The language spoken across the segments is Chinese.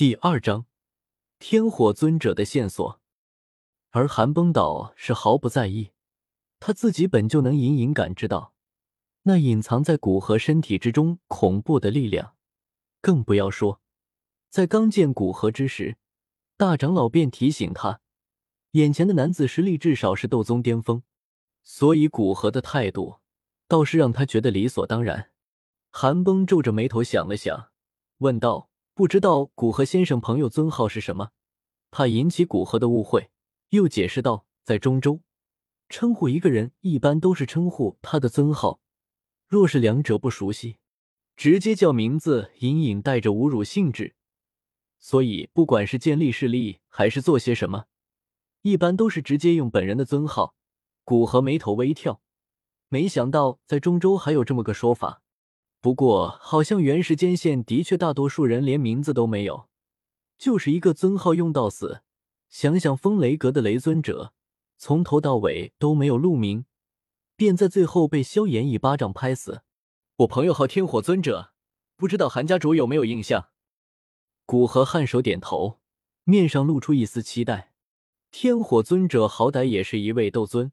第二章，天火尊者的线索。而寒崩岛是毫不在意，他自己本就能隐隐感知到那隐藏在古河身体之中恐怖的力量，更不要说在刚见古河之时，大长老便提醒他，眼前的男子实力至少是斗宗巅峰，所以古河的态度倒是让他觉得理所当然。寒崩皱着眉头想了想，问道。不知道古河先生朋友尊号是什么，怕引起古河的误会，又解释道：“在中州，称呼一个人一般都是称呼他的尊号。若是两者不熟悉，直接叫名字，隐隐带着侮辱性质。所以，不管是建立势力还是做些什么，一般都是直接用本人的尊号。”古河眉头微跳，没想到在中州还有这么个说法。不过，好像原时间线的确大多数人连名字都没有，就是一个尊号用到死。想想风雷阁的雷尊者，从头到尾都没有露名，便在最后被萧炎一巴掌拍死。我朋友号天火尊者，不知道韩家主有没有印象？古河颔首点头，面上露出一丝期待。天火尊者好歹也是一位斗尊，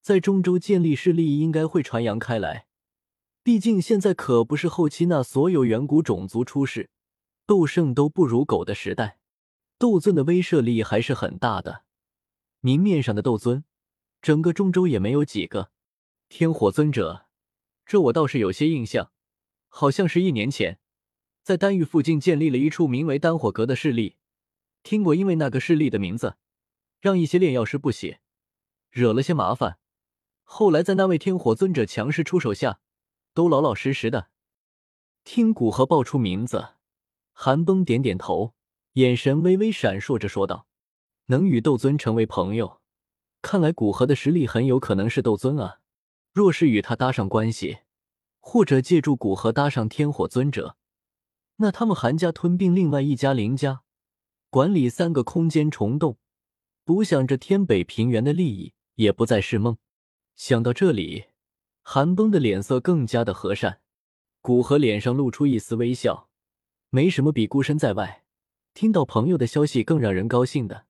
在中州建立势力，应该会传扬开来。毕竟现在可不是后期那所有远古种族出世，斗圣都不如狗的时代，斗尊的威慑力还是很大的。明面上的斗尊，整个中州也没有几个。天火尊者，这我倒是有些印象，好像是一年前，在丹域附近建立了一处名为丹火阁的势力。听过，因为那个势力的名字，让一些炼药师不喜，惹了些麻烦。后来在那位天火尊者强势出手下。都老老实实的。听古河报出名字，韩崩点点头，眼神微微闪烁着说道：“能与斗尊成为朋友，看来古河的实力很有可能是斗尊啊。若是与他搭上关系，或者借助古河搭上天火尊者，那他们韩家吞并另外一家林家，管理三个空间虫洞，独享着天北平原的利益，也不再是梦。想到这里。”韩崩的脸色更加的和善，古河脸上露出一丝微笑。没什么比孤身在外，听到朋友的消息更让人高兴的。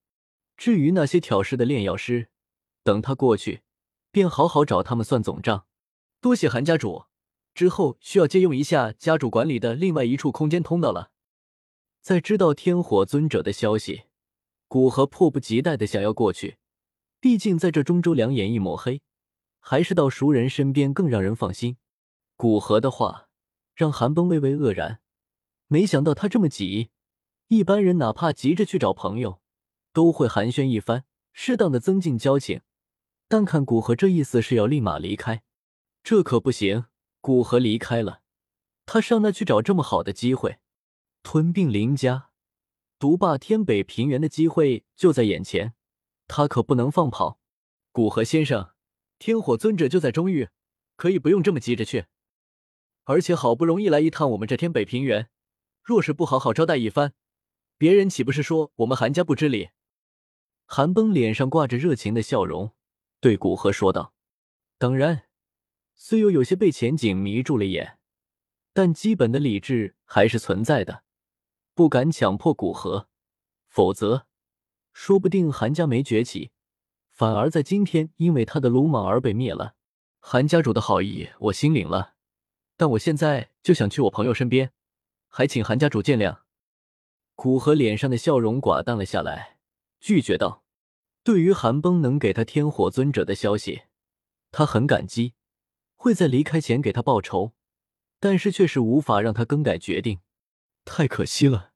至于那些挑事的炼药师，等他过去，便好好找他们算总账。多谢韩家主，之后需要借用一下家主管理的另外一处空间通道了。在知道天火尊者的消息，古河迫不及待的想要过去，毕竟在这中州两眼一抹黑。还是到熟人身边更让人放心。古河的话让韩崩微微愕然，没想到他这么急。一般人哪怕急着去找朋友，都会寒暄一番，适当的增进交情。但看古河这意思是要立马离开，这可不行。古河离开了，他上那去找这么好的机会，吞并林家，独霸天北平原的机会就在眼前，他可不能放跑。古河先生。天火尊者就在中域，可以不用这么急着去。而且好不容易来一趟我们这天北平原，若是不好好招待一番，别人岂不是说我们韩家不知礼？韩崩脸上挂着热情的笑容，对古河说道：“当然，虽有有些被前景迷住了眼，但基本的理智还是存在的。不敢强迫古河，否则，说不定韩家没崛起。”反而在今天，因为他的鲁莽而被灭了。韩家主的好意我心领了，但我现在就想去我朋友身边，还请韩家主见谅。古河脸上的笑容寡淡了下来，拒绝道：“对于韩崩能给他天火尊者的消息，他很感激，会在离开前给他报仇，但是却是无法让他更改决定。太可惜了，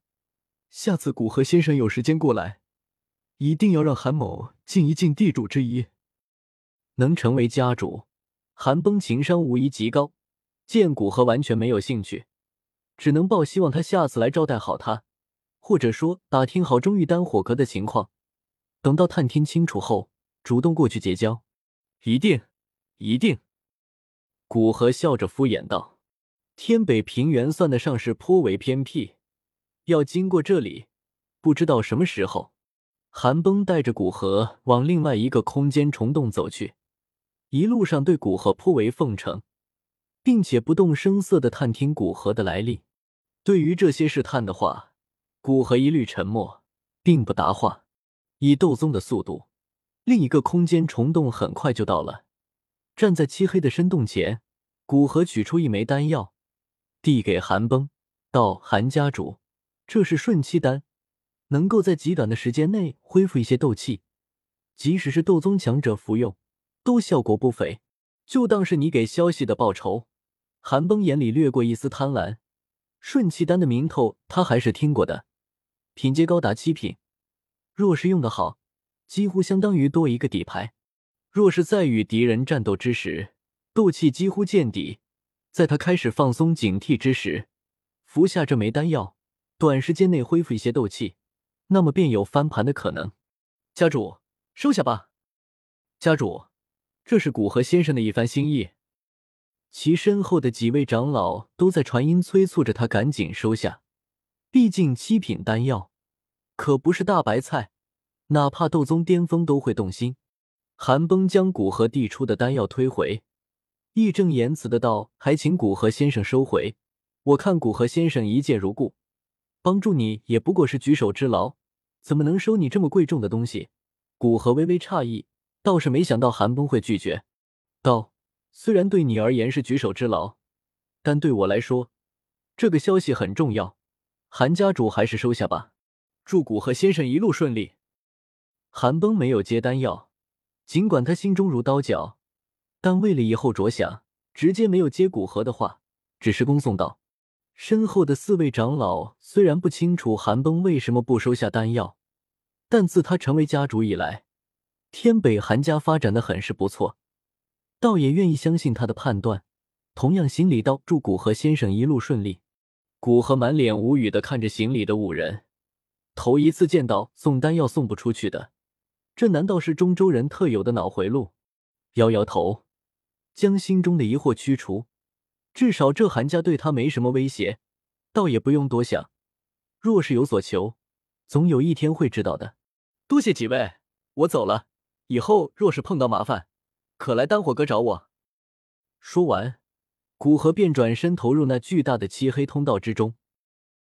下次古河先生有时间过来。”一定要让韩某尽一尽地主之谊，能成为家主，韩崩情商无疑极高。见古河完全没有兴趣，只能抱希望他下次来招待好他，或者说打听好中玉丹火阁的情况。等到探听清楚后，主动过去结交。一定，一定。古河笑着敷衍道：“天北平原算得上是颇为偏僻，要经过这里，不知道什么时候。”韩崩带着古河往另外一个空间虫洞走去，一路上对古河颇为奉承，并且不动声色的探听古河的来历。对于这些试探的话，古河一律沉默，并不答话。以斗宗的速度，另一个空间虫洞很快就到了。站在漆黑的深洞前，古河取出一枚丹药，递给韩崩，道：“韩家主，这是顺气丹，能够在极短的时间内恢复一些斗气，即使是斗宗强者服用，都效果不菲。就当是你给消息的报酬。”韩崩眼里掠过一丝贪婪。顺气丹的名头他还是听过的，品阶高达七品，若是用得好，几乎相当于多一个底牌。若是在与敌人战斗之时，斗气几乎见底，在他开始放松警惕之时，服下这枚丹药，短时间内恢复一些斗气，那么便有翻盘的可能。家主，收下吧。家主，这是古河先生的一番心意。其身后的几位长老都在传音催促着他赶紧收下，毕竟七品丹药可不是大白菜，哪怕斗宗巅峰都会动心。韩崩将古河递出的丹药推回，义正言辞的道：“还请古河先生收回。我看古河先生一介如故，帮助你也不过是举手之劳，怎么能收你这么贵重的东西？”古河微微诧异，倒是没想到韩崩会拒绝，道。虽然对你而言是举手之劳，但对我来说，这个消息很重要。韩家主还是收下吧。祝古河先生一路顺利。韩崩没有接丹药，尽管他心中如刀绞，但为了以后着想，直接没有接古河的话，只是恭送道。身后的四位长老虽然不清楚韩崩为什么不收下丹药，但自他成为家主以来，天北韩家发展的很是不错。倒也愿意相信他的判断，同样行礼道：“祝古河先生一路顺利。”古河满脸无语的看着行礼的五人，头一次见到送丹药送不出去的，这难道是中州人特有的脑回路？摇摇头，将心中的疑惑驱除。至少这韩家对他没什么威胁，倒也不用多想。若是有所求，总有一天会知道的。多谢几位，我走了。以后若是碰到麻烦。可来丹火阁找我。说完，古河便转身投入那巨大的漆黑通道之中。